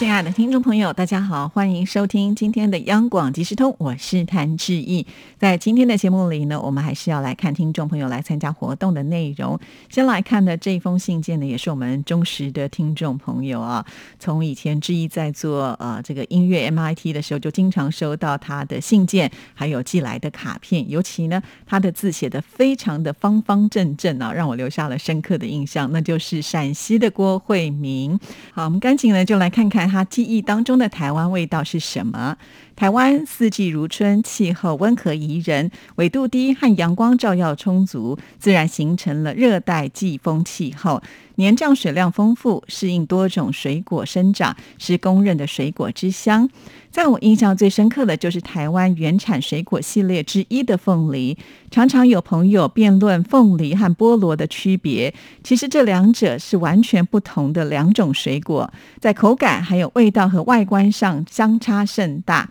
亲爱的听众朋友，大家好，欢迎收听今天的央广即时通，我是谭志毅。在今天的节目里呢，我们还是要来看听众朋友来参加活动的内容。先来看的这封信件呢，也是我们忠实的听众朋友啊。从以前志毅在做呃这个音乐 MIT 的时候，就经常收到他的信件，还有寄来的卡片。尤其呢，他的字写的非常的方方正正啊，让我留下了深刻的印象。那就是陕西的郭慧明。好，我们赶紧呢就来看看。他记忆当中的台湾味道是什么？台湾四季如春，气候温和宜人，纬度低和阳光照耀充足，自然形成了热带季风气候，年降水量丰富，适应多种水果生长，是公认的水果之乡。在我印象最深刻的就是台湾原产水果系列之一的凤梨，常常有朋友辩论凤梨和菠萝的区别，其实这两者是完全不同的两种水果，在口感还有味道和外观上相差甚大。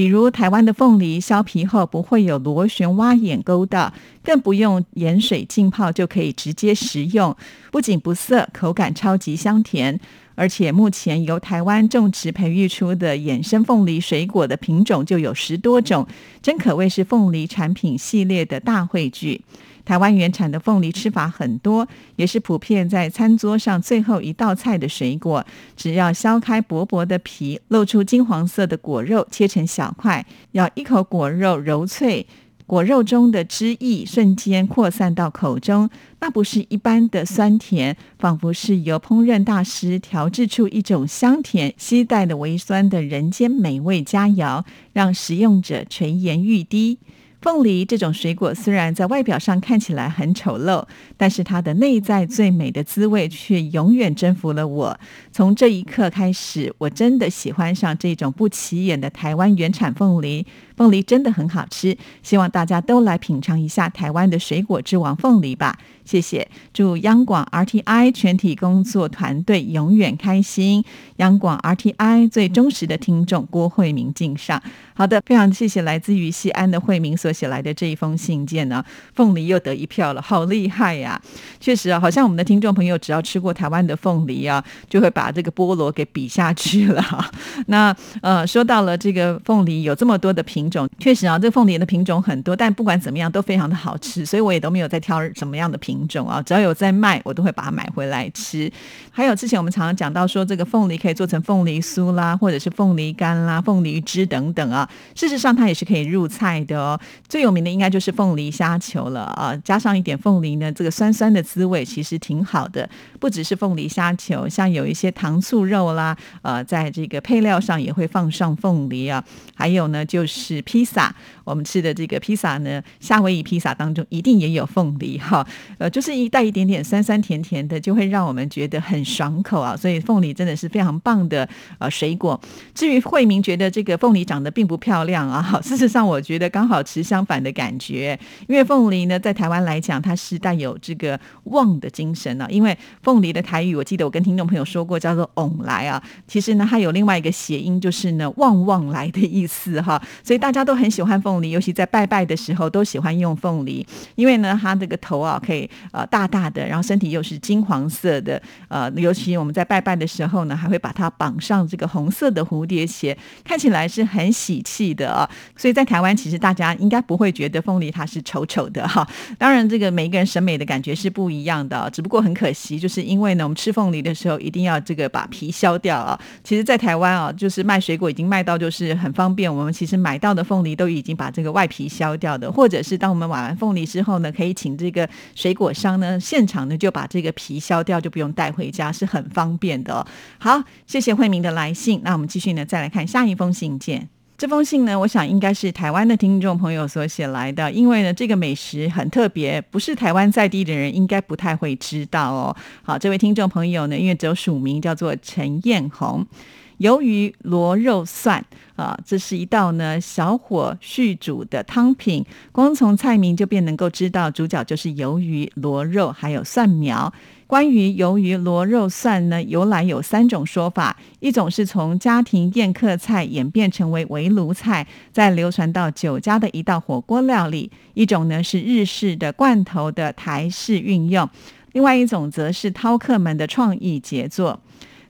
比如台湾的凤梨削皮后不会有螺旋挖眼沟的，更不用盐水浸泡就可以直接食用，不仅不涩，口感超级香甜。而且目前由台湾种植培育出的衍生凤梨水果的品种就有十多种，真可谓是凤梨产品系列的大汇聚。台湾原产的凤梨吃法很多，也是普遍在餐桌上最后一道菜的水果。只要削开薄薄的皮，露出金黄色的果肉，切成小块，咬一口果肉柔脆。果肉中的汁液瞬间扩散到口中，那不是一般的酸甜，仿佛是由烹饪大师调制出一种香甜、携带的微酸的人间美味佳肴，让食用者垂涎欲滴。凤梨这种水果虽然在外表上看起来很丑陋，但是它的内在最美的滋味却永远征服了我。从这一刻开始，我真的喜欢上这种不起眼的台湾原产凤梨。凤梨真的很好吃，希望大家都来品尝一下台湾的水果之王凤梨吧。谢谢，祝央广 RTI 全体工作团队永远开心。央广 RTI 最忠实的听众郭慧明敬上。好的，非常谢谢来自于西安的惠民所写来的这一封信件呢。凤梨又得一票了，好厉害呀！确实啊，好像我们的听众朋友只要吃过台湾的凤梨啊，就会把这个菠萝给比下去了。那呃，说到了这个凤梨有这么多的品种，确实啊，这凤梨的品种很多，但不管怎么样都非常的好吃，所以我也都没有在挑什么样的。品种啊，只要有在卖，我都会把它买回来吃。还有之前我们常常讲到说，这个凤梨可以做成凤梨酥啦，或者是凤梨干啦、凤梨汁等等啊。事实上，它也是可以入菜的哦。最有名的应该就是凤梨虾球了啊，加上一点凤梨呢，这个酸酸的滋味其实挺好的。不只是凤梨虾球，像有一些糖醋肉啦，呃，在这个配料上也会放上凤梨啊。还有呢，就是披萨，我们吃的这个披萨呢，夏威夷披萨当中一定也有凤梨哈。呃，就是一带一点点酸酸甜甜的，就会让我们觉得很爽口啊。所以凤梨真的是非常棒的呃水果。至于慧明觉得这个凤梨长得并不漂亮啊，事实上我觉得刚好持相反的感觉。因为凤梨呢，在台湾来讲，它是带有这个旺的精神啊。因为凤梨的台语，我记得我跟听众朋友说过，叫做“翁来”啊。其实呢，它有另外一个谐音，就是呢“旺旺来”的意思哈。所以大家都很喜欢凤梨，尤其在拜拜的时候都喜欢用凤梨，因为呢，它这个头啊可以。呃，大大的，然后身体又是金黄色的，呃，尤其我们在拜拜的时候呢，还会把它绑上这个红色的蝴蝶结，看起来是很喜气的啊。所以在台湾，其实大家应该不会觉得凤梨它是丑丑的哈。当然，这个每一个人审美的感觉是不一样的，只不过很可惜，就是因为呢，我们吃凤梨的时候一定要这个把皮削掉啊。其实，在台湾啊，就是卖水果已经卖到就是很方便，我们其实买到的凤梨都已经把这个外皮削掉的，或者是当我们买完凤梨之后呢，可以请这个水果商呢，现场呢就把这个皮削掉，就不用带回家，是很方便的。好，谢谢慧明的来信。那我们继续呢，再来看下一封信件。这封信呢，我想应该是台湾的听众朋友所写来的，因为呢，这个美食很特别，不是台湾在地的人应该不太会知道哦。好，这位听众朋友呢，因为只有署名叫做陈艳红。鱿鱼螺肉蒜啊，这是一道呢小火续煮的汤品。光从菜名就便能够知道，主角就是鱿鱼、螺肉还有蒜苗。关于鱿鱼螺肉蒜呢，由来有三种说法：一种是从家庭宴客菜演变成为围炉菜，再流传到酒家的一道火锅料理；一种呢是日式的罐头的台式运用；另外一种则是饕客们的创意杰作。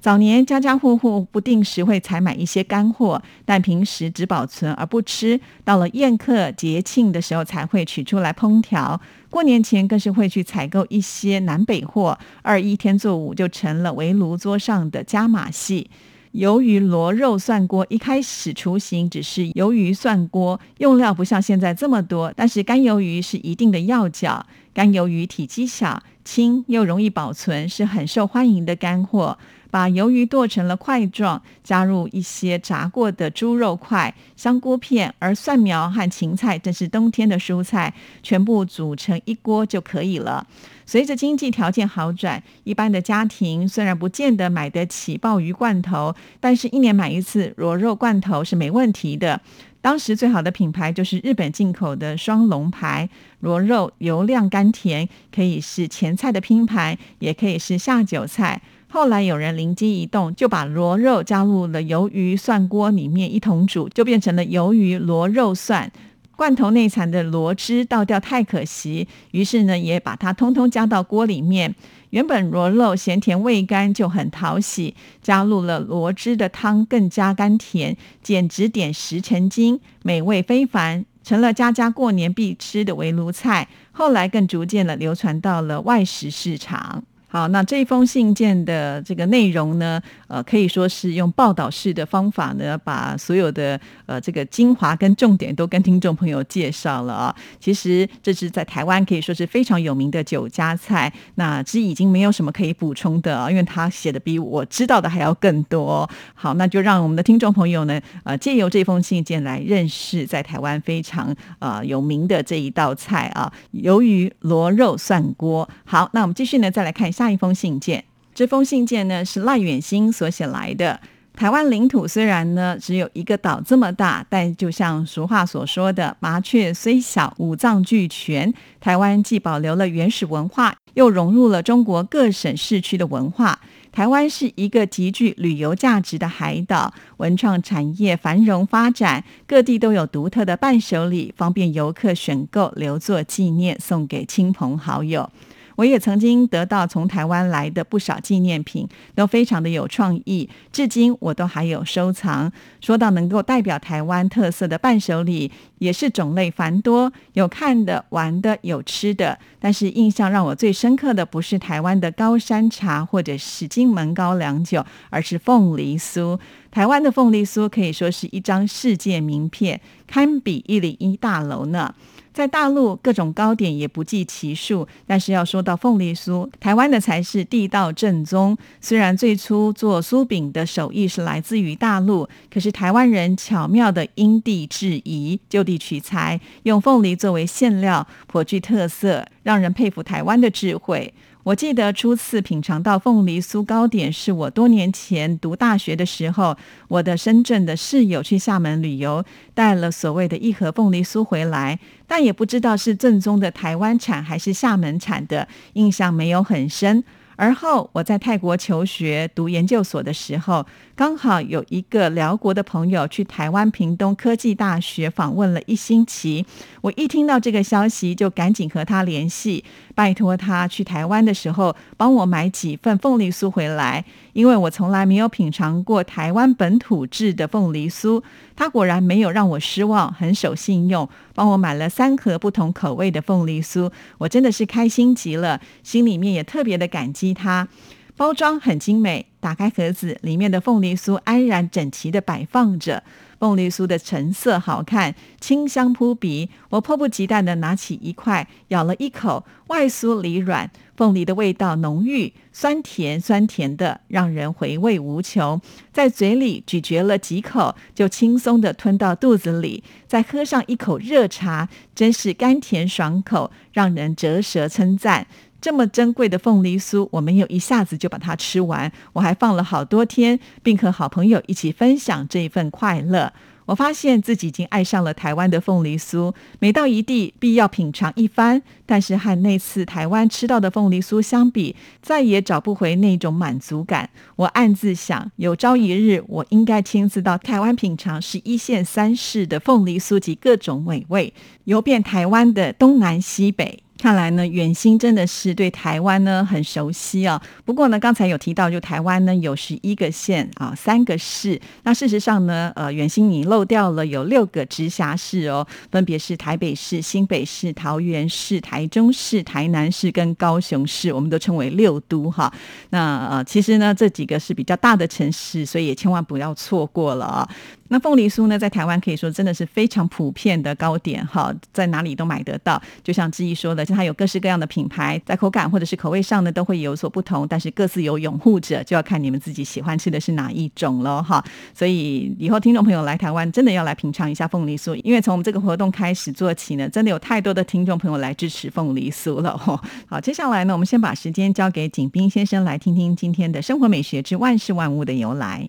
早年家家户户不定时会采买一些干货，但平时只保存而不吃，到了宴客节庆的时候才会取出来烹调。过年前更是会去采购一些南北货，二一天作五就成了围炉桌上的加码戏。鱿鱼螺肉蒜锅一开始雏形只是鱿鱼蒜锅，用料不像现在这么多，但是干鱿鱼是一定的要角。干鱿鱼体积小、轻又容易保存，是很受欢迎的干货。把鱿鱼剁成了块状，加入一些炸过的猪肉块、香菇片，而蒜苗和芹菜正是冬天的蔬菜，全部煮成一锅就可以了。随着经济条件好转，一般的家庭虽然不见得买得起鲍鱼罐头，但是一年买一次螺肉罐头是没问题的。当时最好的品牌就是日本进口的双龙牌螺肉，油亮甘甜，可以是前菜的拼盘，也可以是下酒菜。后来有人灵机一动，就把螺肉加入了鱿鱼蒜锅里面一同煮，就变成了鱿鱼螺肉蒜。罐头内残的螺汁倒掉太可惜，于是呢也把它通通加到锅里面。原本螺肉咸甜味甘就很讨喜，加入了螺汁的汤更加甘甜，简直点石成金，美味非凡，成了家家过年必吃的围炉菜。后来更逐渐的流传到了外食市场。好，那这封信件的这个内容呢，呃，可以说是用报道式的方法呢，把所有的呃这个精华跟重点都跟听众朋友介绍了啊。其实这是在台湾可以说是非常有名的酒家菜，那其实已经没有什么可以补充的啊，因为他写的比我知道的还要更多。好，那就让我们的听众朋友呢，呃，借由这封信件来认识在台湾非常呃有名的这一道菜啊，鱿鱼螺肉蒜锅。好，那我们继续呢，再来看。下一封信件，这封信件呢是赖远兴所写来的。台湾领土虽然呢只有一个岛这么大，但就像俗话所说的“麻雀虽小，五脏俱全”。台湾既保留了原始文化，又融入了中国各省市区的文化。台湾是一个极具旅游价值的海岛，文创产业繁荣发展，各地都有独特的伴手礼，方便游客选购留作纪念，送给亲朋好友。我也曾经得到从台湾来的不少纪念品，都非常的有创意，至今我都还有收藏。说到能够代表台湾特色的伴手礼，也是种类繁多，有看的、玩的、有吃的。但是印象让我最深刻的，不是台湾的高山茶或者是金门高粱酒，而是凤梨酥。台湾的凤梨酥可以说是一张世界名片，堪比一零一大楼呢。在大陆各种糕点也不计其数，但是要说到凤梨酥，台湾的才是地道正宗。虽然最初做酥饼的手艺是来自于大陆，可是台湾人巧妙的因地制宜，就地取材，用凤梨作为馅料，颇具特色，让人佩服台湾的智慧。我记得初次品尝到凤梨酥糕点，是我多年前读大学的时候，我的深圳的室友去厦门旅游，带了所谓的一盒凤梨酥回来，但也不知道是正宗的台湾产还是厦门产的，印象没有很深。而后我在泰国求学读研究所的时候，刚好有一个辽国的朋友去台湾屏东科技大学访问了一星期。我一听到这个消息，就赶紧和他联系，拜托他去台湾的时候帮我买几份凤梨酥回来，因为我从来没有品尝过台湾本土制的凤梨酥。他果然没有让我失望，很守信用，帮我买了三盒不同口味的凤梨酥，我真的是开心极了，心里面也特别的感激他。包装很精美，打开盒子，里面的凤梨酥安然整齐的摆放着。凤梨酥的成色好看，清香扑鼻。我迫不及待的拿起一块，咬了一口，外酥里软，凤梨的味道浓郁，酸甜酸甜的，让人回味无穷。在嘴里咀嚼了几口，就轻松的吞到肚子里。再喝上一口热茶，真是甘甜爽口，让人折舌称赞。这么珍贵的凤梨酥，我没有一下子就把它吃完，我还放了好多天，并和好朋友一起分享这一份快乐。我发现自己已经爱上了台湾的凤梨酥，每到一地必要品尝一番。但是和那次台湾吃到的凤梨酥相比，再也找不回那种满足感。我暗自想，有朝一日我应该亲自到台湾品尝十一县三市的凤梨酥及各种美味，游遍台湾的东南西北。看来呢，远兴真的是对台湾呢很熟悉啊。不过呢，刚才有提到，就台湾呢有十一个县啊，三个市。那事实上呢，呃，远兴你漏掉了有六个直辖市哦，分别是台北市、新北市、桃园市、台中市、台南市跟高雄市，我们都称为六都哈。那呃，其实呢，这几个是比较大的城市，所以也千万不要错过了啊。那凤梨酥呢，在台湾可以说真的是非常普遍的糕点，哈，在哪里都买得到。就像志毅说的，就它有各式各样的品牌，在口感或者是口味上呢，都会有所不同。但是各自有拥护者，就要看你们自己喜欢吃的是哪一种了，哈。所以以后听众朋友来台湾，真的要来品尝一下凤梨酥，因为从我们这个活动开始做起呢，真的有太多的听众朋友来支持凤梨酥了，哈。好，接下来呢，我们先把时间交给景斌先生，来听听今天的生活美学之万事万物的由来。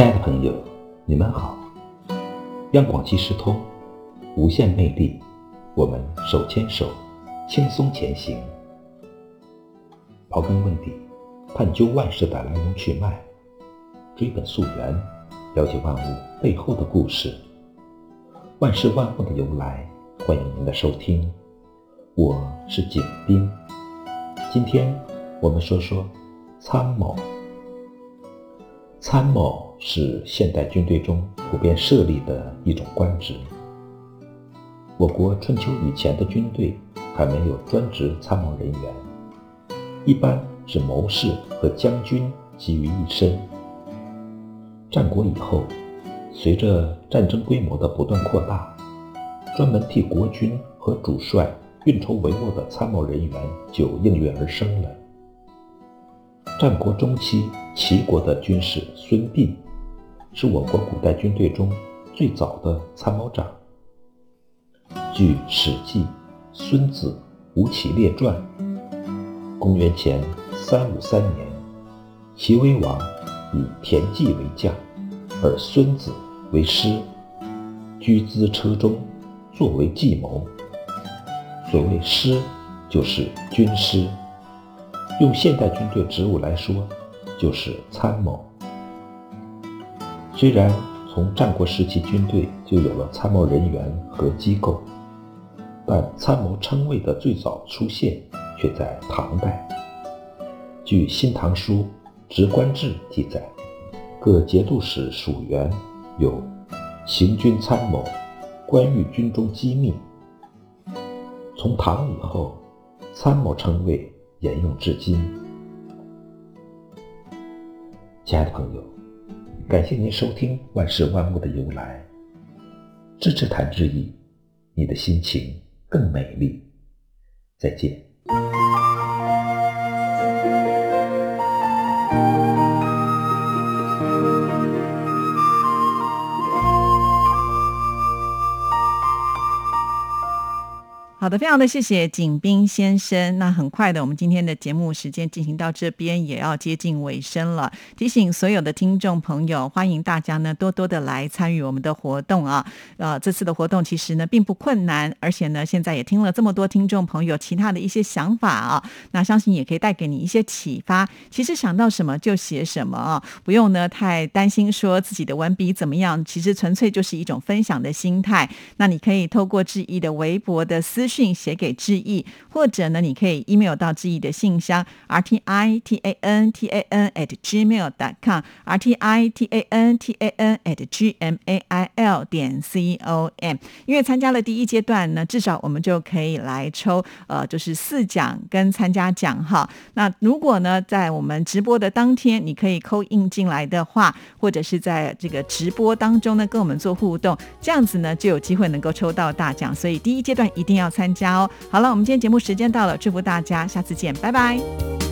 亲爱的朋友，你们好！央广即时通，无限魅力，我们手牵手，轻松前行。刨根问底，探究万事的来龙去脉，追本溯源，了解万物背后的故事。万事万物的由来，欢迎您的收听。我是景斌，今天我们说说参谋。参谋。是现代军队中普遍设立的一种官职。我国春秋以前的军队还没有专职参谋人员，一般是谋士和将军集于一身。战国以后，随着战争规模的不断扩大，专门替国君和主帅运筹帷幄的参谋人员就应运而生了。战国中期，齐国的军事孙膑。是我国古代军队中最早的参谋长。据《史记·孙子·吴起列传》，公元前三五三年，齐威王以田忌为将，而孙子为师，居资车中，作为计谋。所谓师，就是军师。用现代军队职务来说，就是参谋。虽然从战国时期军队就有了参谋人员和机构，但参谋称谓的最早出现却在唐代。据《新唐书·直官志》记载，各节度使属员有行军参谋，关于军中机密。从唐以后，参谋称谓沿用至今。亲爱的朋友。感谢您收听《万事万物的由来》，支持谭志毅，你的心情更美丽。再见。的，非常的谢谢景斌先生。那很快的，我们今天的节目时间进行到这边，也要接近尾声了。提醒所有的听众朋友，欢迎大家呢多多的来参与我们的活动啊。呃，这次的活动其实呢并不困难，而且呢现在也听了这么多听众朋友其他的一些想法啊，那相信也可以带给你一些启发。其实想到什么就写什么啊，不用呢太担心说自己的文笔怎么样，其实纯粹就是一种分享的心态。那你可以透过志毅的微博的私。讯信写给志毅，或者呢，你可以 email 到志毅的信箱 r t i t a n t a n at gmail dot com r t i t a n t a n at g m a i l 点 c o m。因为参加了第一阶段呢，至少我们就可以来抽呃，就是四奖跟参加奖哈。那如果呢，在我们直播的当天，你可以扣印进来的话，或者是在这个直播当中呢，跟我们做互动，这样子呢，就有机会能够抽到大奖。所以第一阶段一定要参。加哦！好了，我们今天节目时间到了，祝福大家，下次见，拜拜。